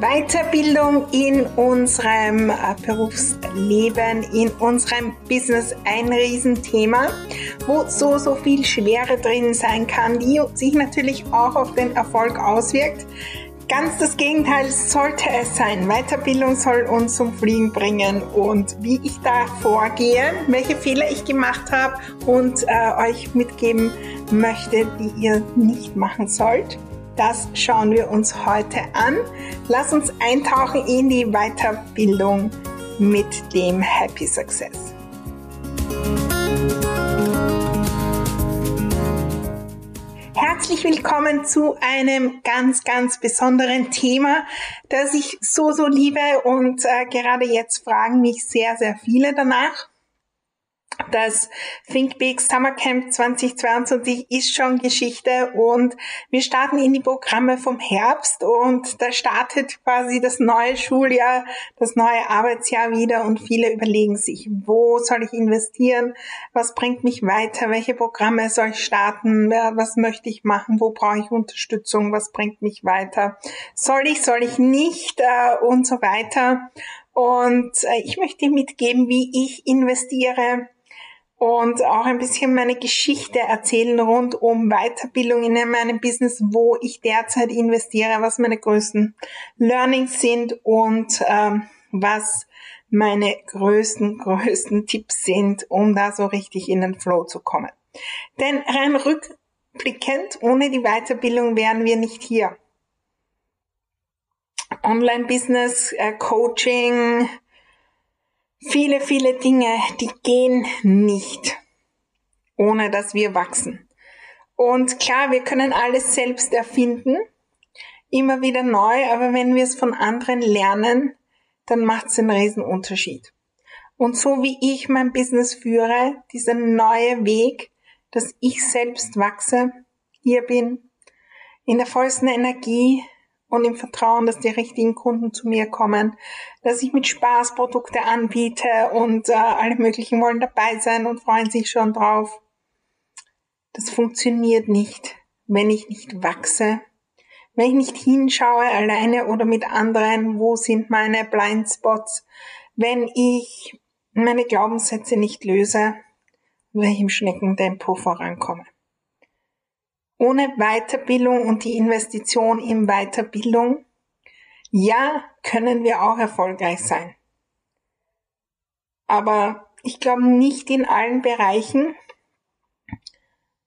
Weiterbildung in unserem äh, Berufsleben, in unserem Business ein Riesenthema, wo so, so viel Schwere drin sein kann, die sich natürlich auch auf den Erfolg auswirkt. Ganz das Gegenteil sollte es sein. Weiterbildung soll uns zum Fliegen bringen und wie ich da vorgehe, welche Fehler ich gemacht habe und äh, euch mitgeben möchte, die ihr nicht machen sollt. Das schauen wir uns heute an. Lass uns eintauchen in die Weiterbildung mit dem Happy Success. Herzlich willkommen zu einem ganz, ganz besonderen Thema, das ich so, so liebe und äh, gerade jetzt fragen mich sehr, sehr viele danach. Das Think Big Summer Camp 2022 ist schon Geschichte und wir starten in die Programme vom Herbst und da startet quasi das neue Schuljahr, das neue Arbeitsjahr wieder und viele überlegen sich, wo soll ich investieren, was bringt mich weiter, welche Programme soll ich starten, was möchte ich machen, wo brauche ich Unterstützung, was bringt mich weiter, soll ich, soll ich nicht äh, und so weiter. Und äh, ich möchte mitgeben, wie ich investiere, und auch ein bisschen meine Geschichte erzählen rund um Weiterbildung in meinem Business, wo ich derzeit investiere, was meine größten Learnings sind und ähm, was meine größten, größten Tipps sind, um da so richtig in den Flow zu kommen. Denn rein rückblickend, ohne die Weiterbildung wären wir nicht hier. Online-Business, äh, Coaching, Viele, viele Dinge, die gehen nicht, ohne dass wir wachsen. Und klar, wir können alles selbst erfinden, immer wieder neu, aber wenn wir es von anderen lernen, dann macht es einen riesen Unterschied. Und so wie ich mein Business führe, dieser neue Weg, dass ich selbst wachse, hier bin, in der vollsten Energie, und im Vertrauen, dass die richtigen Kunden zu mir kommen, dass ich mit Spaß Produkte anbiete und äh, alle möglichen wollen dabei sein und freuen sich schon drauf. Das funktioniert nicht, wenn ich nicht wachse, wenn ich nicht hinschaue, alleine oder mit anderen, wo sind meine Blindspots, wenn ich meine Glaubenssätze nicht löse, wenn ich im Schneckentempo vorankomme ohne Weiterbildung und die Investition in Weiterbildung, ja, können wir auch erfolgreich sein. Aber ich glaube nicht in allen Bereichen.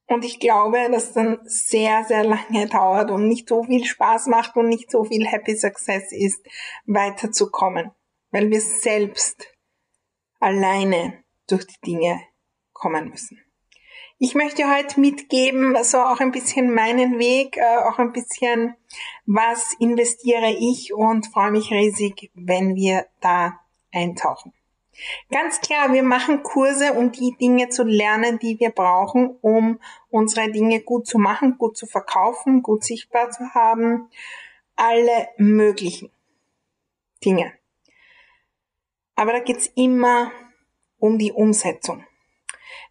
Und ich glaube, dass dann sehr, sehr lange dauert und nicht so viel Spaß macht und nicht so viel Happy Success ist, weiterzukommen. Weil wir selbst alleine durch die Dinge kommen müssen. Ich möchte heute mitgeben, so auch ein bisschen meinen Weg, äh, auch ein bisschen, was investiere ich und freue mich riesig, wenn wir da eintauchen. Ganz klar, wir machen Kurse, um die Dinge zu lernen, die wir brauchen, um unsere Dinge gut zu machen, gut zu verkaufen, gut sichtbar zu haben. Alle möglichen Dinge. Aber da geht's immer um die Umsetzung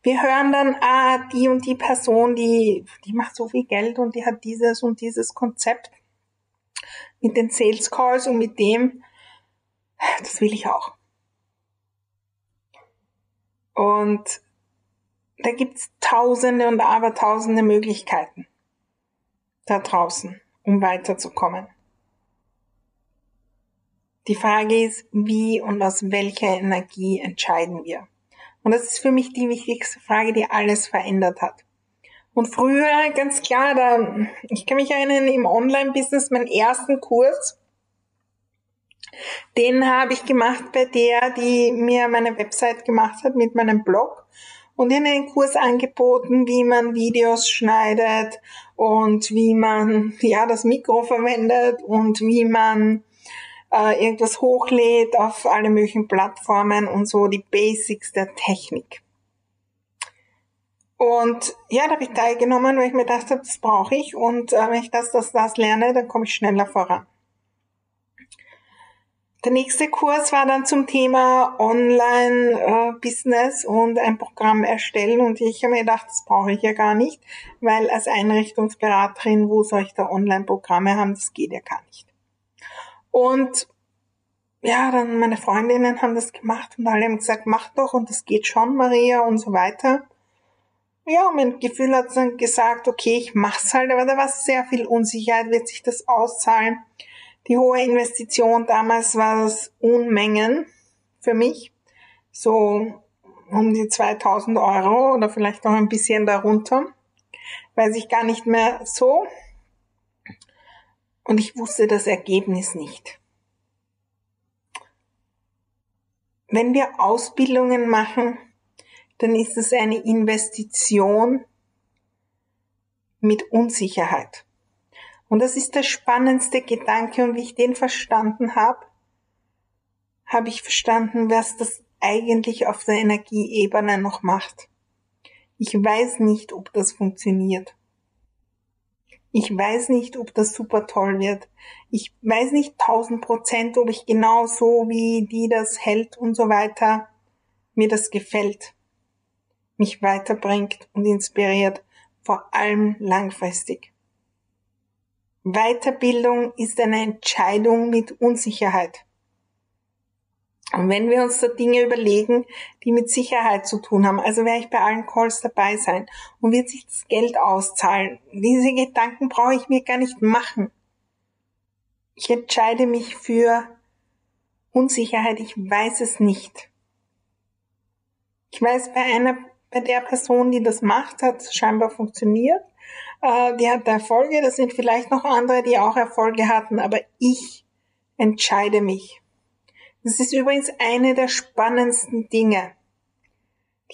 wir hören dann, ah, die und die Person, die, die macht so viel Geld und die hat dieses und dieses Konzept mit den Sales Calls und mit dem, das will ich auch. Und da gibt's tausende und abertausende Möglichkeiten da draußen, um weiterzukommen. Die Frage ist, wie und aus welcher Energie entscheiden wir? Und das ist für mich die wichtigste Frage, die alles verändert hat. Und früher, ganz klar, da, ich kann mich erinnern, im Online-Business, meinen ersten Kurs, den habe ich gemacht bei der, die mir meine Website gemacht hat mit meinem Blog. Und in einen Kurs angeboten, wie man Videos schneidet und wie man ja das Mikro verwendet und wie man äh, irgendwas hochlädt auf alle möglichen Plattformen und so die Basics der Technik. Und ja, da habe ich teilgenommen, weil ich mir gedacht habe, das brauche ich und äh, wenn ich das, das, das lerne, dann komme ich schneller voran. Der nächste Kurs war dann zum Thema Online-Business äh, und ein Programm erstellen und ich habe mir gedacht, das brauche ich ja gar nicht, weil als Einrichtungsberaterin, wo soll ich da Online-Programme haben, das geht ja gar nicht. Und ja, dann meine Freundinnen haben das gemacht und alle haben gesagt, mach doch und das geht schon, Maria und so weiter. Ja, mein Gefühl hat dann gesagt, okay, ich mach's halt, aber da war sehr viel Unsicherheit, wird sich das auszahlen? Die hohe Investition damals war das Unmengen für mich. So um die 2000 Euro oder vielleicht noch ein bisschen darunter. Weiß ich gar nicht mehr so. Und ich wusste das Ergebnis nicht. Wenn wir Ausbildungen machen, dann ist es eine Investition mit Unsicherheit. Und das ist der spannendste Gedanke und wie ich den verstanden habe, habe ich verstanden, was das eigentlich auf der Energieebene noch macht. Ich weiß nicht, ob das funktioniert. Ich weiß nicht, ob das super toll wird. Ich weiß nicht tausend Prozent, ob ich genau so, wie die das hält und so weiter, mir das gefällt, mich weiterbringt und inspiriert, vor allem langfristig. Weiterbildung ist eine Entscheidung mit Unsicherheit. Und wenn wir uns da Dinge überlegen, die mit Sicherheit zu tun haben, also werde ich bei allen Calls dabei sein und wird sich das Geld auszahlen, diese Gedanken brauche ich mir gar nicht machen. Ich entscheide mich für Unsicherheit, ich weiß es nicht. Ich weiß, bei einer, bei der Person, die das macht, hat es scheinbar funktioniert äh, die hat Erfolge, das sind vielleicht noch andere, die auch Erfolge hatten, aber ich entscheide mich. Das ist übrigens eine der spannendsten Dinge,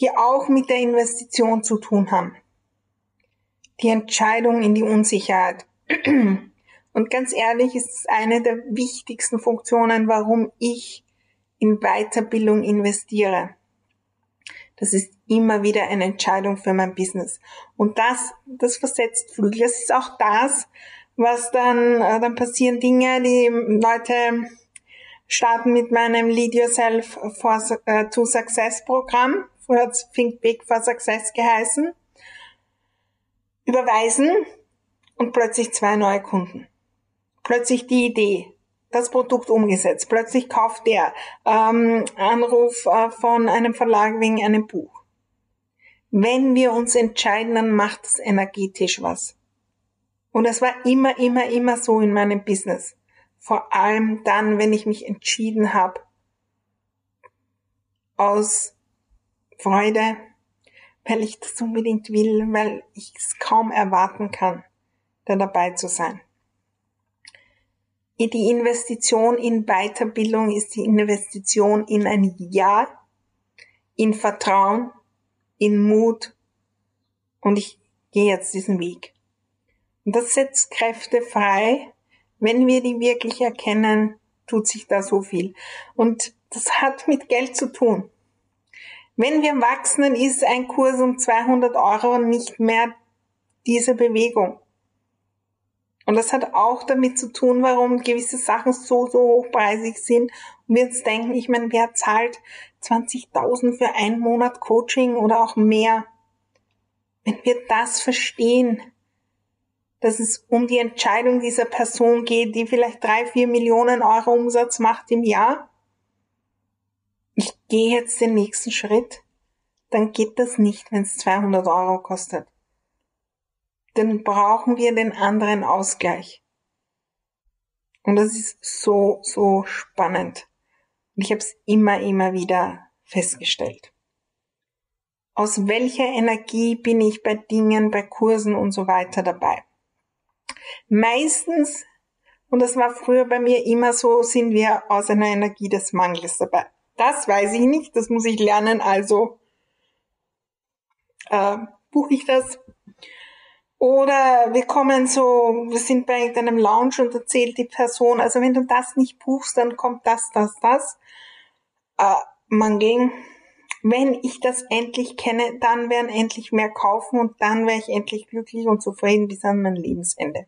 die auch mit der Investition zu tun haben. Die Entscheidung in die Unsicherheit. Und ganz ehrlich ist es eine der wichtigsten Funktionen, warum ich in Weiterbildung investiere. Das ist immer wieder eine Entscheidung für mein Business. Und das, das versetzt Flügel. Das ist auch das, was dann, äh, dann passieren Dinge, die Leute starten mit meinem Lead Yourself for, äh, to Success Programm. Früher hat es Think Big for Success geheißen. Überweisen und plötzlich zwei neue Kunden. Plötzlich die Idee, das Produkt umgesetzt. Plötzlich kauft der ähm, Anruf äh, von einem Verlag wegen einem Buch. Wenn wir uns entscheiden, dann macht es energetisch was. Und es war immer, immer, immer so in meinem Business. Vor allem dann, wenn ich mich entschieden habe, aus Freude, weil ich das unbedingt will, weil ich es kaum erwarten kann, da dabei zu sein. Die Investition in Weiterbildung ist die Investition in ein Ja, in Vertrauen, in Mut und ich gehe jetzt diesen Weg. Und das setzt Kräfte frei. Wenn wir die wirklich erkennen, tut sich da so viel. Und das hat mit Geld zu tun. Wenn wir wachsen, dann ist ein Kurs um 200 Euro nicht mehr diese Bewegung. Und das hat auch damit zu tun, warum gewisse Sachen so, so hochpreisig sind. Und wir jetzt denken, ich meine, wer zahlt 20.000 für einen Monat Coaching oder auch mehr? Wenn wir das verstehen, dass es um die Entscheidung dieser Person geht, die vielleicht drei, vier Millionen Euro Umsatz macht im Jahr, ich gehe jetzt den nächsten Schritt, dann geht das nicht, wenn es 200 Euro kostet dann brauchen wir den anderen Ausgleich. Und das ist so, so spannend. Und ich habe es immer, immer wieder festgestellt. aus welcher Energie bin ich bei Dingen, bei Kursen und so weiter dabei. Meistens, und das war früher bei mir immer so, sind wir aus einer Energie des Mangels dabei. Das weiß ich nicht, das muss ich lernen, also äh, buche ich das. Oder wir kommen so, wir sind bei einem Lounge und erzählt die Person, also wenn du das nicht buchst, dann kommt das, das, das. Äh, Mangel. Wenn ich das endlich kenne, dann werden endlich mehr kaufen und dann wäre ich endlich glücklich und zufrieden bis an mein Lebensende.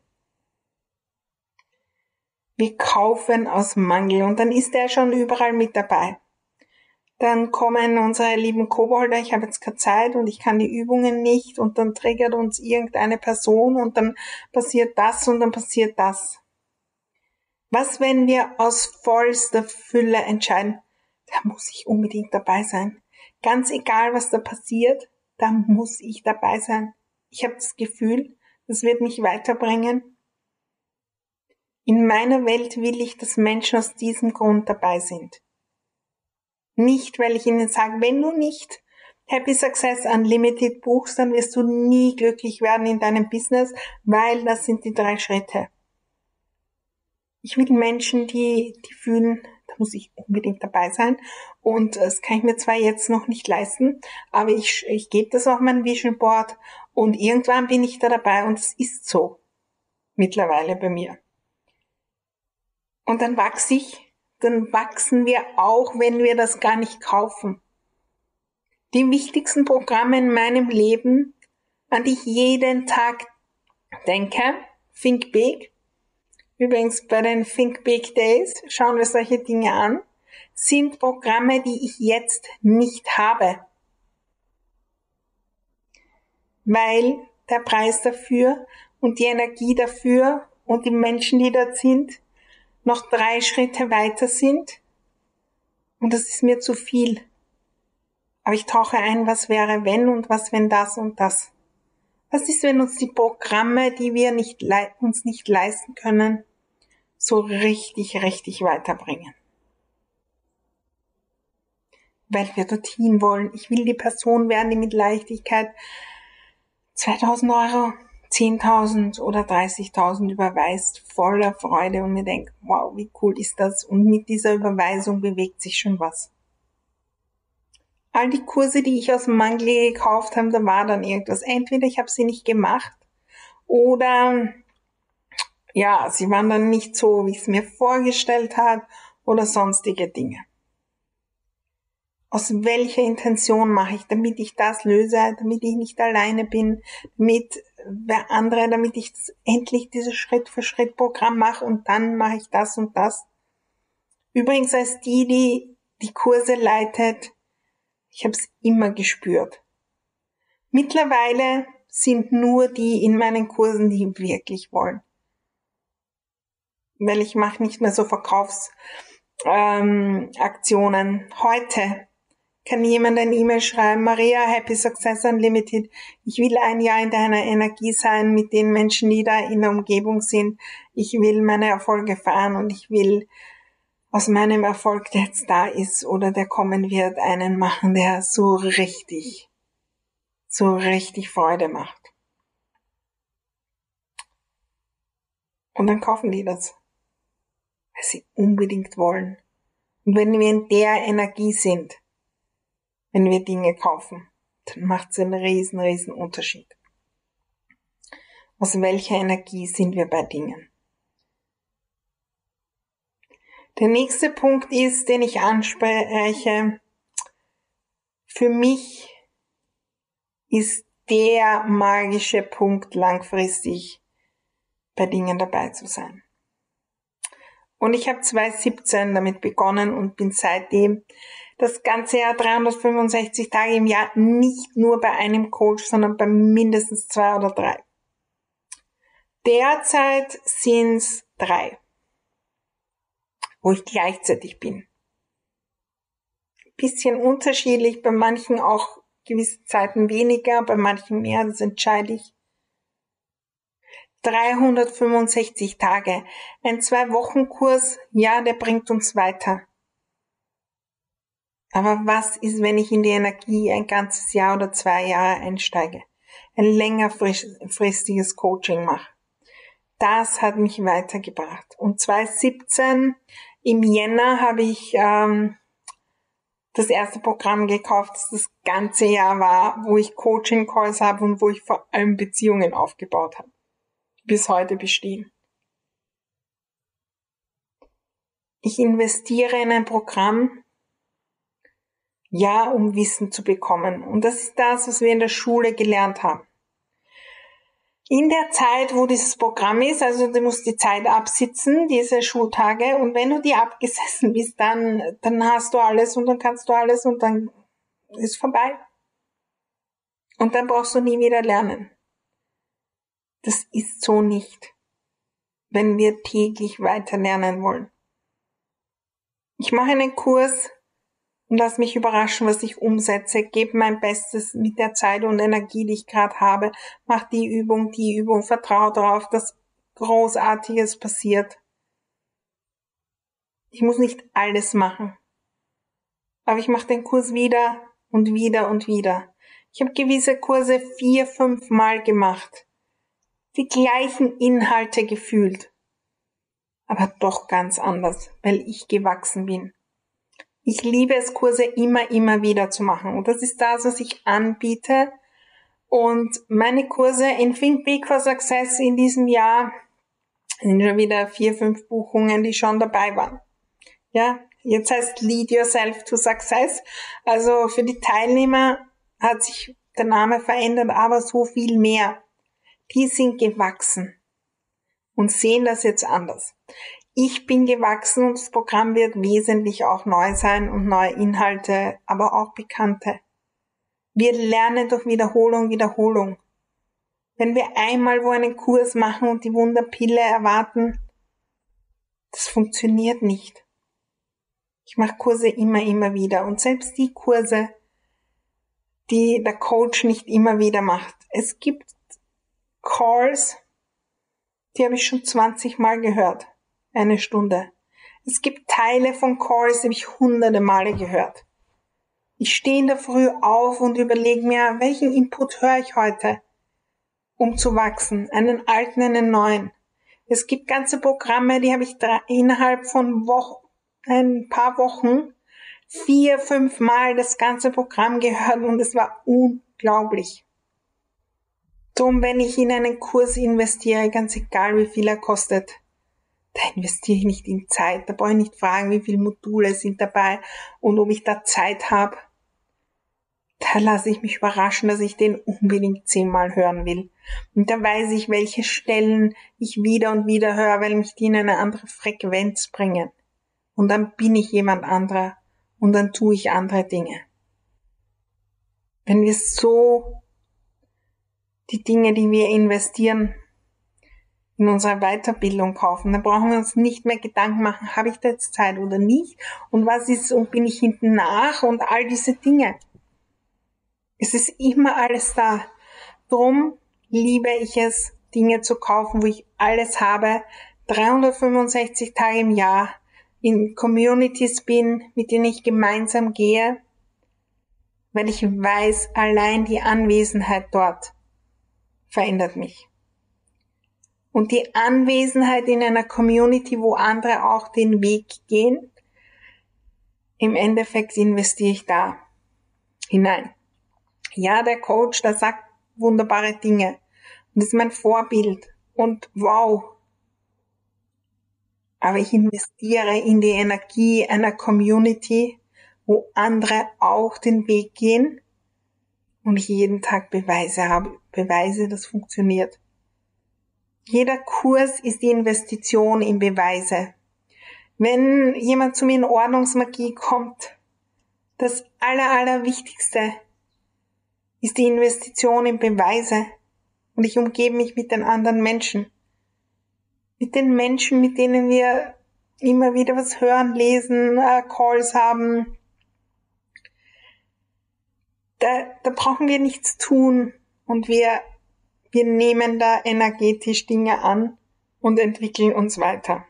Wir kaufen aus Mangel und dann ist er schon überall mit dabei. Dann kommen unsere lieben Kobolder, ich habe jetzt keine Zeit und ich kann die Übungen nicht und dann triggert uns irgendeine Person und dann passiert das und dann passiert das. Was, wenn wir aus vollster Fülle entscheiden, da muss ich unbedingt dabei sein. Ganz egal, was da passiert, da muss ich dabei sein. Ich habe das Gefühl, das wird mich weiterbringen. In meiner Welt will ich, dass Menschen aus diesem Grund dabei sind. Nicht, weil ich ihnen sage, wenn du nicht Happy Success Unlimited buchst, dann wirst du nie glücklich werden in deinem Business, weil das sind die drei Schritte. Ich will Menschen, die, die fühlen, da muss ich unbedingt dabei sein. Und das kann ich mir zwar jetzt noch nicht leisten, aber ich, ich gebe das auf mein Vision Board und irgendwann bin ich da dabei und es ist so. Mittlerweile bei mir. Und dann wachse ich dann wachsen wir auch, wenn wir das gar nicht kaufen. Die wichtigsten Programme in meinem Leben, an die ich jeden Tag denke, Think Big. Übrigens bei den Think Big Days schauen wir solche Dinge an, sind Programme, die ich jetzt nicht habe. Weil der Preis dafür und die Energie dafür und die Menschen, die dort sind, noch drei Schritte weiter sind und das ist mir zu viel. Aber ich tauche ein, was wäre wenn und was wenn das und das. Was ist, wenn uns die Programme, die wir nicht uns nicht leisten können, so richtig, richtig weiterbringen? Weil wir dorthin wollen. Ich will die Person werden, die mit Leichtigkeit 2000 Euro 10.000 oder 30.000 überweist, voller Freude und mir denkt, wow, wie cool ist das? Und mit dieser Überweisung bewegt sich schon was. All die Kurse, die ich aus Mangel gekauft habe, da war dann irgendwas. Entweder ich habe sie nicht gemacht oder ja, sie waren dann nicht so, wie ich es mir vorgestellt habe oder sonstige Dinge. Aus welcher Intention mache ich, damit ich das löse, damit ich nicht alleine bin, damit wer andere, damit ich endlich dieses Schritt für Schritt Programm mache und dann mache ich das und das. Übrigens als die, die die Kurse leitet, ich habe es immer gespürt. Mittlerweile sind nur die in meinen Kursen, die wirklich wollen. Weil ich mache nicht mehr so Verkaufsaktionen. Ähm, Heute kann jemand ein E-Mail schreiben, Maria, Happy Success Unlimited. Ich will ein Jahr in deiner Energie sein mit den Menschen, die da in der Umgebung sind. Ich will meine Erfolge fahren und ich will aus meinem Erfolg, der jetzt da ist oder der kommen wird, einen machen, der so richtig, so richtig Freude macht. Und dann kaufen die das, weil sie unbedingt wollen. Und wenn wir in der Energie sind, wenn wir Dinge kaufen, dann macht es einen riesen, riesen Unterschied. Aus welcher Energie sind wir bei Dingen? Der nächste Punkt ist, den ich anspreche, für mich ist der magische Punkt langfristig bei Dingen dabei zu sein. Und ich habe 2017 damit begonnen und bin seitdem das ganze Jahr 365 Tage im Jahr nicht nur bei einem Coach, sondern bei mindestens zwei oder drei. Derzeit sind's drei, wo ich gleichzeitig bin. Bisschen unterschiedlich, bei manchen auch gewisse Zeiten weniger, bei manchen mehr, das entscheide ich. 365 Tage. Ein Zwei-Wochen-Kurs, ja, der bringt uns weiter. Aber was ist, wenn ich in die Energie ein ganzes Jahr oder zwei Jahre einsteige? Ein längerfristiges Coaching mache? Das hat mich weitergebracht. Und 2017 im Jänner habe ich ähm, das erste Programm gekauft, das das ganze Jahr war, wo ich Coaching-Calls habe und wo ich vor allem Beziehungen aufgebaut habe. Bis heute bestehen. Ich investiere in ein Programm, ja, um Wissen zu bekommen. Und das ist das, was wir in der Schule gelernt haben. In der Zeit, wo dieses Programm ist, also du musst die Zeit absitzen, diese Schultage, und wenn du die abgesessen bist, dann, dann hast du alles und dann kannst du alles und dann ist vorbei. Und dann brauchst du nie wieder lernen. Das ist so nicht, wenn wir täglich weiter lernen wollen. Ich mache einen Kurs und lass mich überraschen, was ich umsetze, gebe mein Bestes mit der Zeit und Energie, die ich gerade habe, mach die Übung, die Übung, vertraue darauf, dass Großartiges passiert. Ich muss nicht alles machen. Aber ich mache den Kurs wieder und wieder und wieder. Ich habe gewisse Kurse vier, fünf Mal gemacht. Die gleichen Inhalte gefühlt. Aber doch ganz anders, weil ich gewachsen bin. Ich liebe es, Kurse immer, immer wieder zu machen. Und das ist das, was ich anbiete. Und meine Kurse in Think Big for Success in diesem Jahr sind schon wieder vier, fünf Buchungen, die schon dabei waren. Ja, jetzt heißt Lead Yourself to Success. Also für die Teilnehmer hat sich der Name verändert, aber so viel mehr. Die sind gewachsen und sehen das jetzt anders. Ich bin gewachsen und das Programm wird wesentlich auch neu sein und neue Inhalte, aber auch bekannte. Wir lernen durch Wiederholung, Wiederholung. Wenn wir einmal wo einen Kurs machen und die Wunderpille erwarten, das funktioniert nicht. Ich mache Kurse immer, immer wieder und selbst die Kurse, die der Coach nicht immer wieder macht. Es gibt Calls, die habe ich schon 20 Mal gehört eine Stunde. Es gibt Teile von Calls, die habe ich hunderte Male gehört. Ich stehe in der Früh auf und überlege mir, welchen Input höre ich heute, um zu wachsen, einen alten, einen neuen. Es gibt ganze Programme, die habe ich innerhalb von Wochen, ein paar Wochen vier, fünf Mal das ganze Programm gehört und es war unglaublich. Drum, wenn ich in einen Kurs investiere, ganz egal wie viel er kostet, da investiere ich nicht in Zeit, da brauche ich nicht fragen, wie viele Module sind dabei und ob ich da Zeit habe. Da lasse ich mich überraschen, dass ich den unbedingt zehnmal hören will. Und da weiß ich, welche Stellen ich wieder und wieder höre, weil mich die in eine andere Frequenz bringen. Und dann bin ich jemand anderer und dann tue ich andere Dinge. Wenn wir so die Dinge, die wir investieren, in unserer Weiterbildung kaufen. Dann brauchen wir uns nicht mehr Gedanken machen, habe ich da jetzt Zeit oder nicht und was ist und bin ich hinten nach und all diese Dinge. Es ist immer alles da. Drum liebe ich es, Dinge zu kaufen, wo ich alles habe, 365 Tage im Jahr in Communities bin, mit denen ich gemeinsam gehe, weil ich weiß, allein die Anwesenheit dort verändert mich. Und die Anwesenheit in einer Community, wo andere auch den Weg gehen, im Endeffekt investiere ich da hinein. Ja, der Coach, der sagt wunderbare Dinge. Und ist mein Vorbild. Und wow. Aber ich investiere in die Energie einer Community, wo andere auch den Weg gehen und ich jeden Tag Beweise habe, Beweise, das funktioniert. Jeder Kurs ist die Investition in Beweise. Wenn jemand zu mir in Ordnungsmagie kommt, das aller, aller Wichtigste ist die Investition in Beweise. Und ich umgebe mich mit den anderen Menschen. Mit den Menschen, mit denen wir immer wieder was hören, lesen, äh, Calls haben. Da, da brauchen wir nichts tun und wir wir nehmen da energetisch Dinge an und entwickeln uns weiter.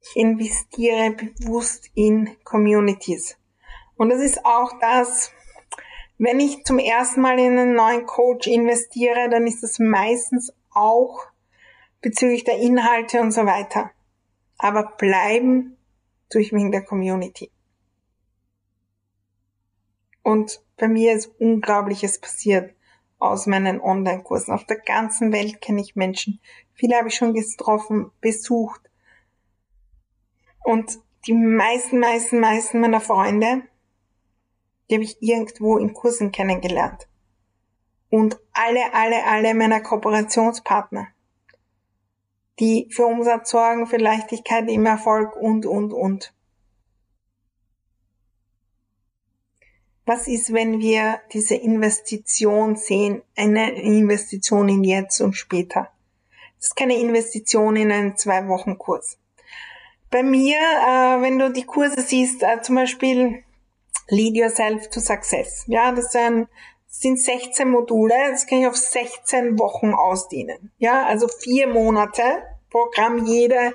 Ich investiere bewusst in Communities. Und das ist auch das, wenn ich zum ersten Mal in einen neuen Coach investiere, dann ist das meistens auch bezüglich der Inhalte und so weiter. Aber bleiben tue ich wegen der Community. Und bei mir ist Unglaubliches passiert aus meinen Online-Kursen. Auf der ganzen Welt kenne ich Menschen. Viele habe ich schon getroffen, besucht. Und die meisten, meisten, meisten meiner Freunde, die habe ich irgendwo in Kursen kennengelernt. Und alle, alle, alle meiner Kooperationspartner, die für Umsatz sorgen, für Leichtigkeit im Erfolg und, und, und. Was ist, wenn wir diese Investition sehen, eine Investition in jetzt und später? Das ist keine Investition in einen Zwei-Wochen-Kurs. Bei mir, äh, wenn du die Kurse siehst, äh, zum Beispiel Lead Yourself to Success. Ja, das sind, das sind 16 Module, das kann ich auf 16 Wochen ausdehnen. Ja, also vier Monate Programm, jede,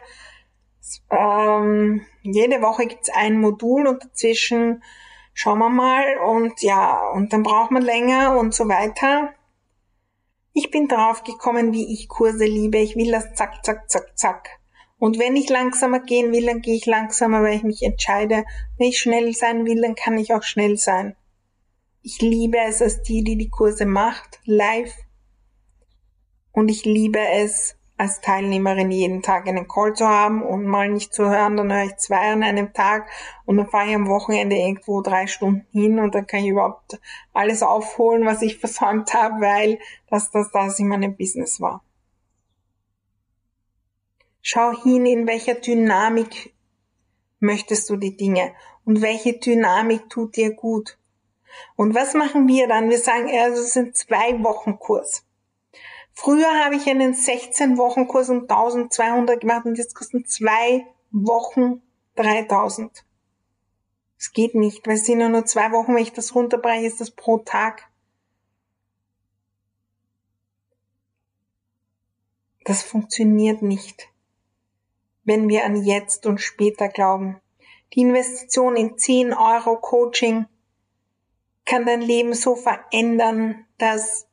ähm, jede Woche gibt's ein Modul und dazwischen schauen wir mal und ja, und dann braucht man länger und so weiter. Ich bin drauf gekommen, wie ich Kurse liebe. Ich will das zack, zack, zack, zack. Und wenn ich langsamer gehen will, dann gehe ich langsamer, weil ich mich entscheide. Wenn ich schnell sein will, dann kann ich auch schnell sein. Ich liebe es als die, die die Kurse macht, live. Und ich liebe es, als Teilnehmerin jeden Tag einen Call zu haben und mal nicht zu hören, dann höre ich zwei an einem Tag und dann fahre ich am Wochenende irgendwo drei Stunden hin und dann kann ich überhaupt alles aufholen, was ich versäumt habe, weil das das, das in meinem Business war. Schau hin, in welcher Dynamik möchtest du die Dinge und welche Dynamik tut dir gut. Und was machen wir dann? Wir sagen, also es sind zwei Wochen Kurs. Früher habe ich einen 16 Wochen Kurs um 1200 gemacht und jetzt kosten zwei Wochen 3000. Es geht nicht, weil es sind nur zwei Wochen, wenn ich das runterbreche, ist das pro Tag. Das funktioniert nicht wenn wir an jetzt und später glauben. Die Investition in 10 Euro Coaching kann dein Leben so verändern, dass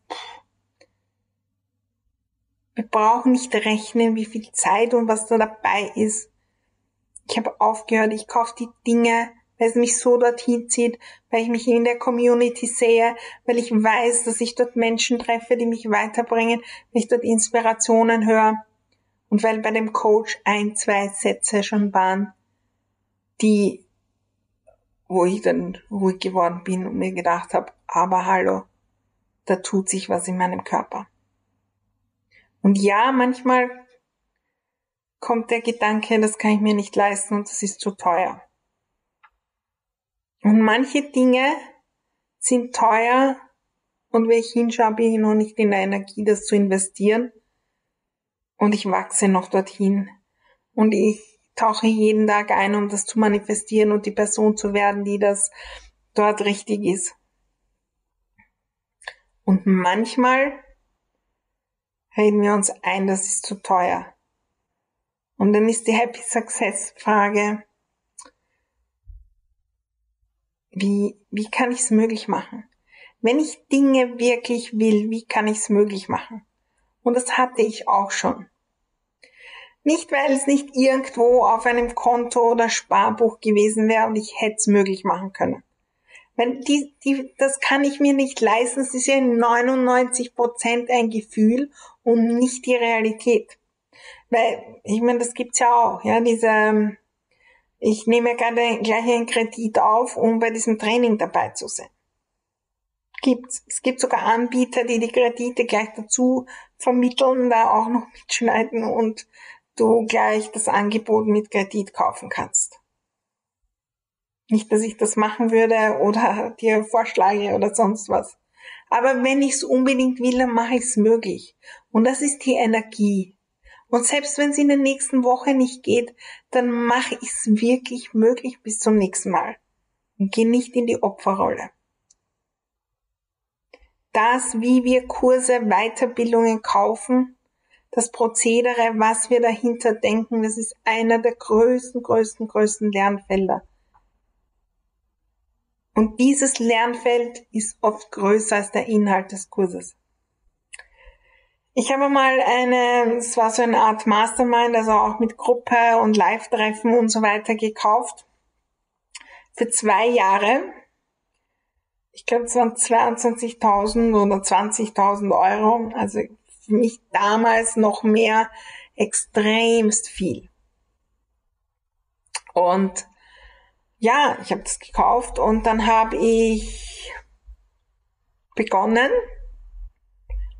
wir brauchen nicht rechnen, wie viel Zeit und was da dabei ist. Ich habe aufgehört, ich kaufe die Dinge, weil es mich so dorthin zieht, weil ich mich in der Community sehe, weil ich weiß, dass ich dort Menschen treffe, die mich weiterbringen, weil ich dort Inspirationen höre. Und weil bei dem Coach ein, zwei Sätze schon waren, die, wo ich dann ruhig geworden bin und mir gedacht habe, aber hallo, da tut sich was in meinem Körper. Und ja, manchmal kommt der Gedanke, das kann ich mir nicht leisten und das ist zu teuer. Und manche Dinge sind teuer und wenn ich hinschaue, bin ich noch nicht in der Energie, das zu investieren. Und ich wachse noch dorthin. Und ich tauche jeden Tag ein, um das zu manifestieren und die Person zu werden, die das dort richtig ist. Und manchmal reden wir uns ein, das ist zu teuer. Und dann ist die Happy Success Frage, wie, wie kann ich es möglich machen? Wenn ich Dinge wirklich will, wie kann ich es möglich machen? Und das hatte ich auch schon. Nicht, weil es nicht irgendwo auf einem Konto oder Sparbuch gewesen wäre und ich hätte es möglich machen können. Wenn die, die, das kann ich mir nicht leisten. Es ist ja in 99 Prozent ein Gefühl und nicht die Realität. Weil, ich meine, das gibt's ja auch, ja, diese, ich nehme gerade gleich einen Kredit auf, um bei diesem Training dabei zu sein gibt's. Es gibt sogar Anbieter, die die Kredite gleich dazu vermitteln, da auch noch mitschneiden und du gleich das Angebot mit Kredit kaufen kannst. Nicht, dass ich das machen würde oder dir vorschlage oder sonst was. Aber wenn ich es unbedingt will, dann mache ich es möglich. Und das ist die Energie. Und selbst wenn es in der nächsten Woche nicht geht, dann mache ich es wirklich möglich bis zum nächsten Mal. Und gehe nicht in die Opferrolle das, wie wir Kurse, Weiterbildungen kaufen, das Prozedere, was wir dahinter denken, das ist einer der größten, größten, größten Lernfelder. Und dieses Lernfeld ist oft größer als der Inhalt des Kurses. Ich habe mal eine, es war so eine Art Mastermind, also auch mit Gruppe und Live-Treffen und so weiter gekauft. Für zwei Jahre. Ich glaube, es waren 22.000 oder 20.000 Euro. Also für mich damals noch mehr extremst viel. Und ja, ich habe das gekauft und dann habe ich begonnen.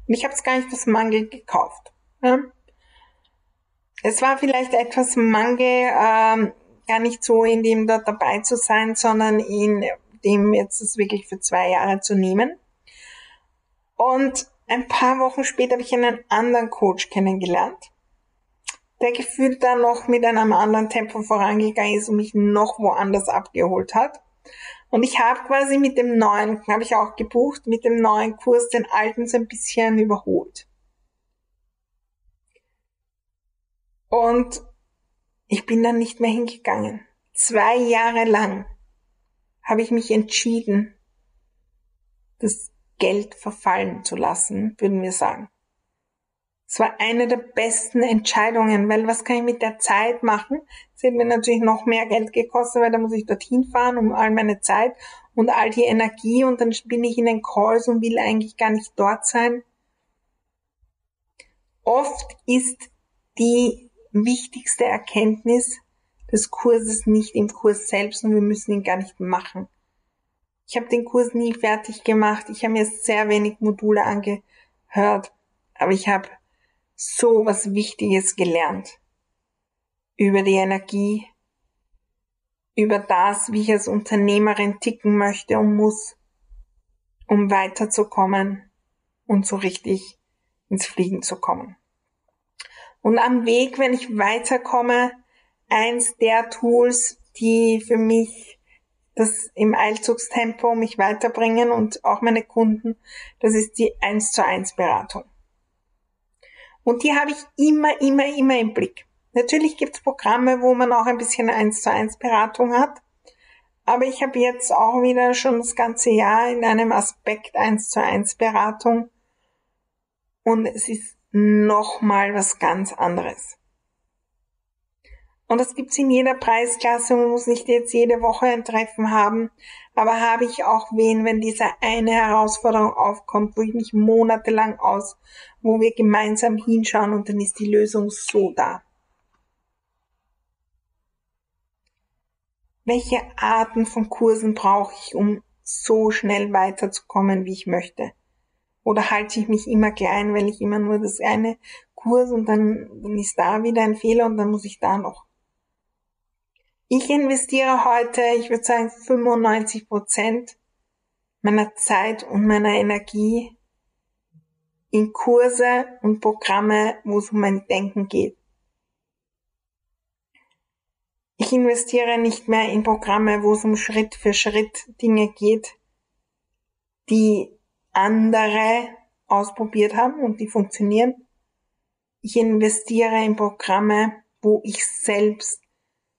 Ich habe es gar nicht aus Mangel gekauft. Ja. Es war vielleicht etwas Mangel, ähm, gar nicht so in dem dort dabei zu sein, sondern in dem jetzt es wirklich für zwei Jahre zu nehmen. Und ein paar Wochen später habe ich einen anderen Coach kennengelernt, der gefühlt da noch mit einem anderen Tempo vorangegangen ist und mich noch woanders abgeholt hat. Und ich habe quasi mit dem neuen, habe ich auch gebucht, mit dem neuen Kurs den alten so ein bisschen überholt. Und ich bin dann nicht mehr hingegangen. Zwei Jahre lang habe ich mich entschieden, das Geld verfallen zu lassen, würden wir sagen. Es war eine der besten Entscheidungen, weil was kann ich mit der Zeit machen? Es hat mir natürlich noch mehr Geld gekostet, weil da muss ich dorthin fahren, um all meine Zeit und all die Energie und dann bin ich in den Calls und will eigentlich gar nicht dort sein. Oft ist die wichtigste Erkenntnis des Kurses nicht im Kurs selbst und wir müssen ihn gar nicht machen. Ich habe den Kurs nie fertig gemacht. Ich habe mir sehr wenig Module angehört, aber ich habe so was Wichtiges gelernt über die Energie, über das, wie ich als Unternehmerin ticken möchte und muss, um weiterzukommen und so richtig ins Fliegen zu kommen. Und am Weg, wenn ich weiterkomme, eins der Tools, die für mich das im Eilzugstempo mich weiterbringen und auch meine Kunden, das ist die 1 zu 1 Beratung. Und die habe ich immer, immer, immer im Blick. Natürlich gibt es Programme, wo man auch ein bisschen 1 zu 1 Beratung hat. Aber ich habe jetzt auch wieder schon das ganze Jahr in einem Aspekt 1 zu 1 Beratung. Und es ist nochmal was ganz anderes. Und das gibt's in jeder Preisklasse. Man muss nicht jetzt jede Woche ein Treffen haben. Aber habe ich auch wen, wenn diese eine Herausforderung aufkommt, wo ich mich monatelang aus, wo wir gemeinsam hinschauen und dann ist die Lösung so da. Welche Arten von Kursen brauche ich, um so schnell weiterzukommen, wie ich möchte? Oder halte ich mich immer klein, weil ich immer nur das eine Kurs und dann, dann ist da wieder ein Fehler und dann muss ich da noch. Ich investiere heute, ich würde sagen, 95 Prozent meiner Zeit und meiner Energie in Kurse und Programme, wo es um mein Denken geht. Ich investiere nicht mehr in Programme, wo es um Schritt für Schritt Dinge geht, die andere ausprobiert haben und die funktionieren. Ich investiere in Programme, wo ich selbst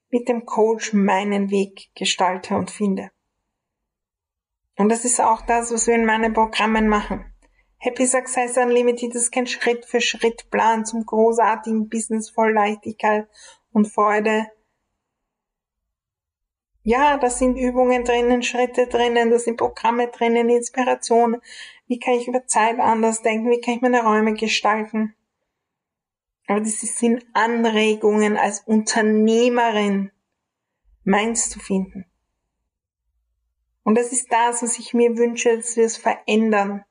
mit dem Coach meinen Weg gestalte und finde. Und das ist auch das, was wir in meinen Programmen machen. Happy Success Unlimited ist kein Schritt für Schritt Plan zum großartigen Business voll Leichtigkeit und Freude. Ja, da sind Übungen drinnen, Schritte drinnen, da sind Programme drinnen, Inspiration. Wie kann ich über Zeit anders denken? Wie kann ich meine Räume gestalten? Aber das sind Anregungen als Unternehmerin, meins zu finden. Und das ist das, was ich mir wünsche, dass wir es verändern.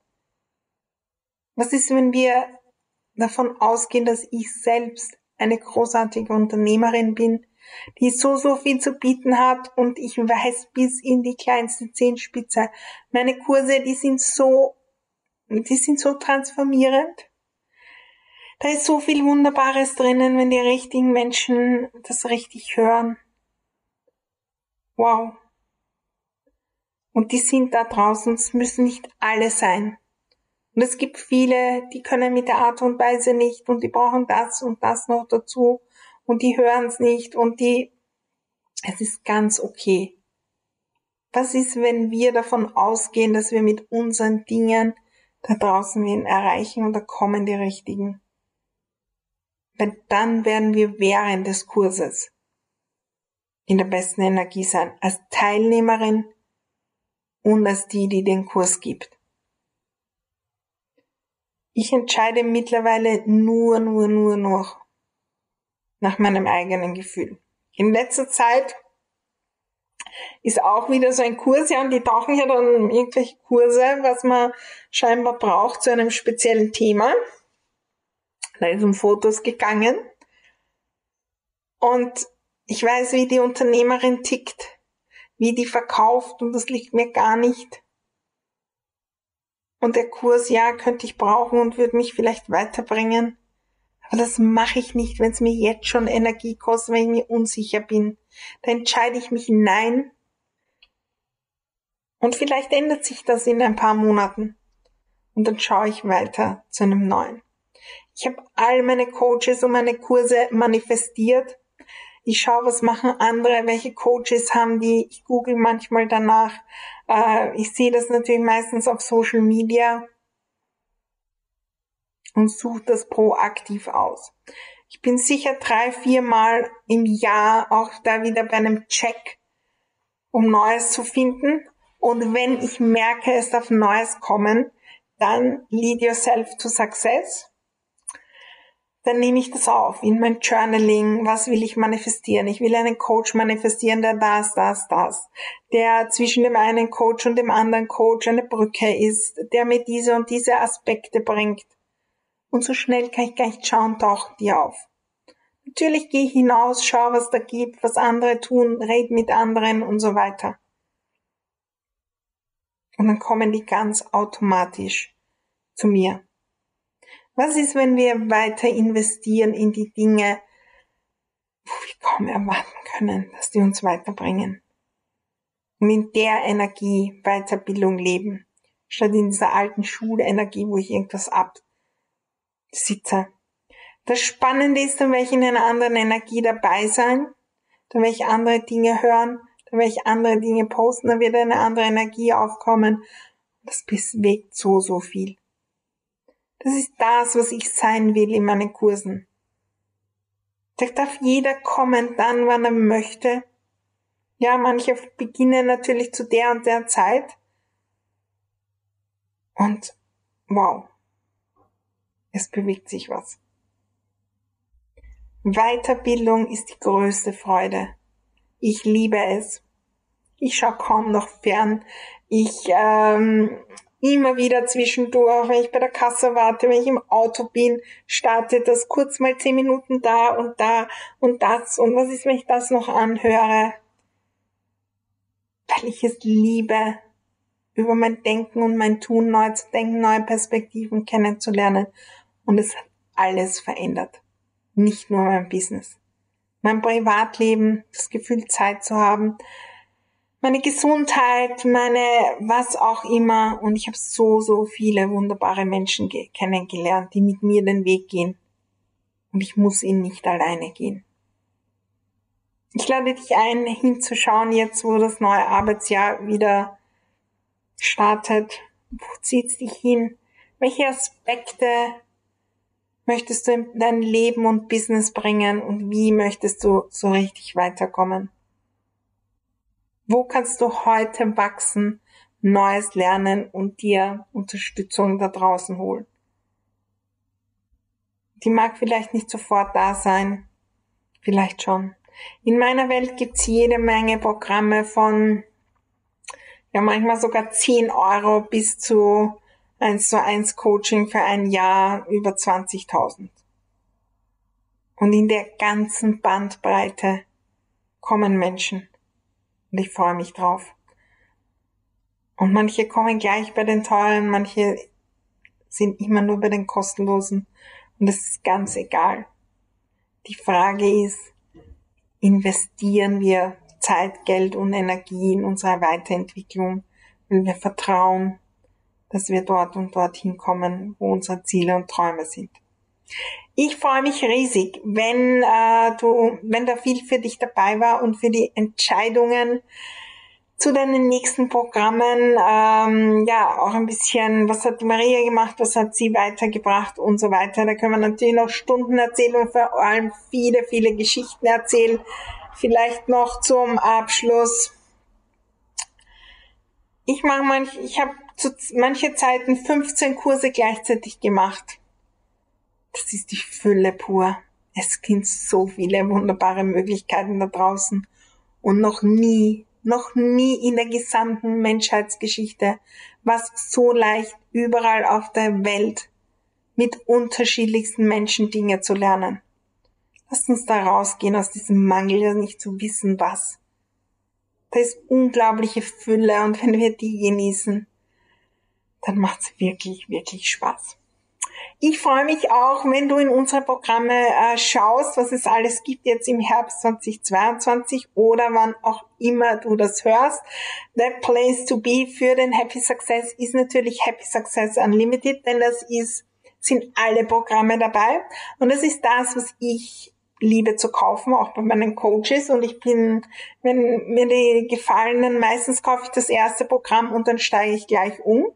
Was ist, wenn wir davon ausgehen, dass ich selbst eine großartige Unternehmerin bin, die so, so viel zu bieten hat und ich weiß bis in die kleinste Zehenspitze. Meine Kurse, die sind so, die sind so transformierend. Da ist so viel Wunderbares drinnen, wenn die richtigen Menschen das richtig hören. Wow. Und die sind da draußen, es müssen nicht alle sein. Und es gibt viele, die können mit der Art und Weise nicht und die brauchen das und das noch dazu und die hören es nicht und die, es ist ganz okay. Was ist, wenn wir davon ausgehen, dass wir mit unseren Dingen da draußen wen erreichen und da kommen die richtigen? Weil dann werden wir während des Kurses in der besten Energie sein, als Teilnehmerin und als die, die den Kurs gibt. Ich entscheide mittlerweile nur, nur, nur noch nach meinem eigenen Gefühl. In letzter Zeit ist auch wieder so ein Kurs, ja, und die tauchen ja dann irgendwelche Kurse, was man scheinbar braucht zu einem speziellen Thema. Da ist um Fotos gegangen. Und ich weiß, wie die Unternehmerin tickt, wie die verkauft und das liegt mir gar nicht. Und der Kurs, ja, könnte ich brauchen und würde mich vielleicht weiterbringen. Aber das mache ich nicht, wenn es mir jetzt schon Energie kostet, wenn ich mir unsicher bin. Da entscheide ich mich nein. Und vielleicht ändert sich das in ein paar Monaten. Und dann schaue ich weiter zu einem neuen. Ich habe all meine Coaches und meine Kurse manifestiert ich schaue, was machen andere, welche Coaches haben die, ich google manchmal danach. Äh, ich sehe das natürlich meistens auf Social Media und suche das proaktiv aus. Ich bin sicher drei, vier Mal im Jahr auch da wieder bei einem Check, um Neues zu finden. Und wenn ich merke, es darf Neues kommen, dann lead yourself to success dann nehme ich das auf in mein Journaling. Was will ich manifestieren? Ich will einen Coach manifestieren, der das, das, das. Der zwischen dem einen Coach und dem anderen Coach eine Brücke ist, der mir diese und diese Aspekte bringt. Und so schnell kann ich gar nicht schauen, taucht die auf. Natürlich gehe ich hinaus, schaue, was da gibt, was andere tun, rede mit anderen und so weiter. Und dann kommen die ganz automatisch zu mir. Was ist, wenn wir weiter investieren in die Dinge, wo wir kaum erwarten können, dass die uns weiterbringen? Und in der Energie Weiterbildung leben, statt in dieser alten Schulenergie, wo ich irgendwas absitze. Das Spannende ist, dann werde ich in einer anderen Energie dabei sein, dann werde ich andere Dinge hören, dann werde ich andere Dinge posten, dann wird eine andere Energie aufkommen. Das bewegt so, so viel. Das ist das, was ich sein will in meinen Kursen. Da darf jeder kommen, dann, wann er möchte. Ja, manche beginnen natürlich zu der und der Zeit. Und wow, es bewegt sich was. Weiterbildung ist die größte Freude. Ich liebe es. Ich schaue kaum noch fern. Ich ähm, immer wieder zwischendurch, wenn ich bei der Kasse warte, wenn ich im Auto bin, startet das kurz mal zehn Minuten da und da und das und was ist, wenn ich das noch anhöre? Weil ich es liebe, über mein Denken und mein Tun neu zu denken, neue Perspektiven kennenzulernen und es hat alles verändert. Nicht nur mein Business. Mein Privatleben, das Gefühl Zeit zu haben, meine Gesundheit, meine was auch immer. Und ich habe so, so viele wunderbare Menschen kennengelernt, die mit mir den Weg gehen. Und ich muss ihn nicht alleine gehen. Ich lade dich ein, hinzuschauen, jetzt wo das neue Arbeitsjahr wieder startet. Wo zieht's dich hin? Welche Aspekte möchtest du in dein Leben und Business bringen und wie möchtest du so richtig weiterkommen? Wo kannst du heute wachsen, Neues lernen und dir Unterstützung da draußen holen? Die mag vielleicht nicht sofort da sein, vielleicht schon. In meiner Welt gibt's jede Menge Programme von, ja manchmal sogar 10 Euro bis zu 1 zu 1 Coaching für ein Jahr über 20.000. Und in der ganzen Bandbreite kommen Menschen. Und ich freue mich drauf. Und manche kommen gleich bei den teuren, manche sind immer nur bei den kostenlosen. Und das ist ganz egal. Die Frage ist, investieren wir Zeit, Geld und Energie in unsere Weiterentwicklung, wenn wir vertrauen, dass wir dort und dorthin kommen, wo unsere Ziele und Träume sind. Ich freue mich riesig, wenn äh, du, wenn da viel für dich dabei war und für die Entscheidungen zu deinen nächsten Programmen. Ähm, ja, auch ein bisschen, was hat Maria gemacht, was hat sie weitergebracht und so weiter. Da können wir natürlich noch Stunden erzählen und vor allem viele, viele Geschichten erzählen. Vielleicht noch zum Abschluss. Ich mache manch, ich habe zu manche Zeiten 15 Kurse gleichzeitig gemacht. Das ist die Fülle pur. Es gibt so viele wunderbare Möglichkeiten da draußen. Und noch nie, noch nie in der gesamten Menschheitsgeschichte war es so leicht, überall auf der Welt mit unterschiedlichsten Menschen Dinge zu lernen. Lasst uns da rausgehen aus diesem Mangel, nicht zu wissen was. Da ist unglaubliche Fülle und wenn wir die genießen, dann macht's wirklich, wirklich Spaß. Ich freue mich auch, wenn du in unsere Programme äh, schaust, was es alles gibt jetzt im Herbst 2022 oder wann auch immer du das hörst. The place to be für den Happy Success ist natürlich Happy Success Unlimited, denn das ist, sind alle Programme dabei. Und das ist das, was ich liebe zu kaufen, auch bei meinen Coaches. Und ich bin, wenn mir die gefallen, dann meistens kaufe ich das erste Programm und dann steige ich gleich um.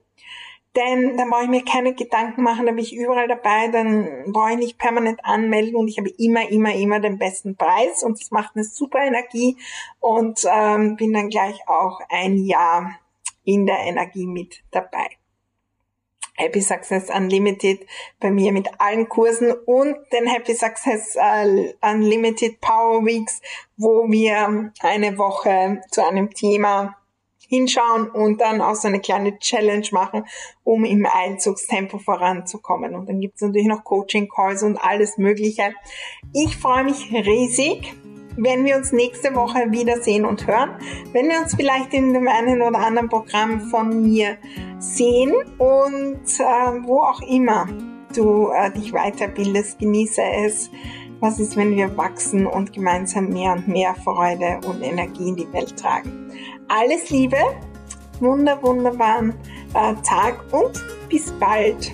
Denn dann brauche ich mir keine Gedanken machen, da bin ich überall dabei, dann brauche ich nicht permanent anmelden und ich habe immer, immer, immer den besten Preis und das macht eine super Energie und ähm, bin dann gleich auch ein Jahr in der Energie mit dabei. Happy Success Unlimited bei mir mit allen Kursen und den Happy Success äh, Unlimited Power Weeks, wo wir eine Woche zu einem Thema hinschauen und dann auch so eine kleine Challenge machen, um im Einzugstempo voranzukommen. Und dann gibt es natürlich noch Coaching-Calls und alles Mögliche. Ich freue mich riesig wenn wir uns nächste Woche wiedersehen und hören, wenn wir uns vielleicht in dem einen oder anderen Programm von mir sehen und äh, wo auch immer du äh, dich weiterbildest, genieße es. Was ist, wenn wir wachsen und gemeinsam mehr und mehr Freude und Energie in die Welt tragen? Alles Liebe, wunder, wunderbaren äh, Tag und bis bald.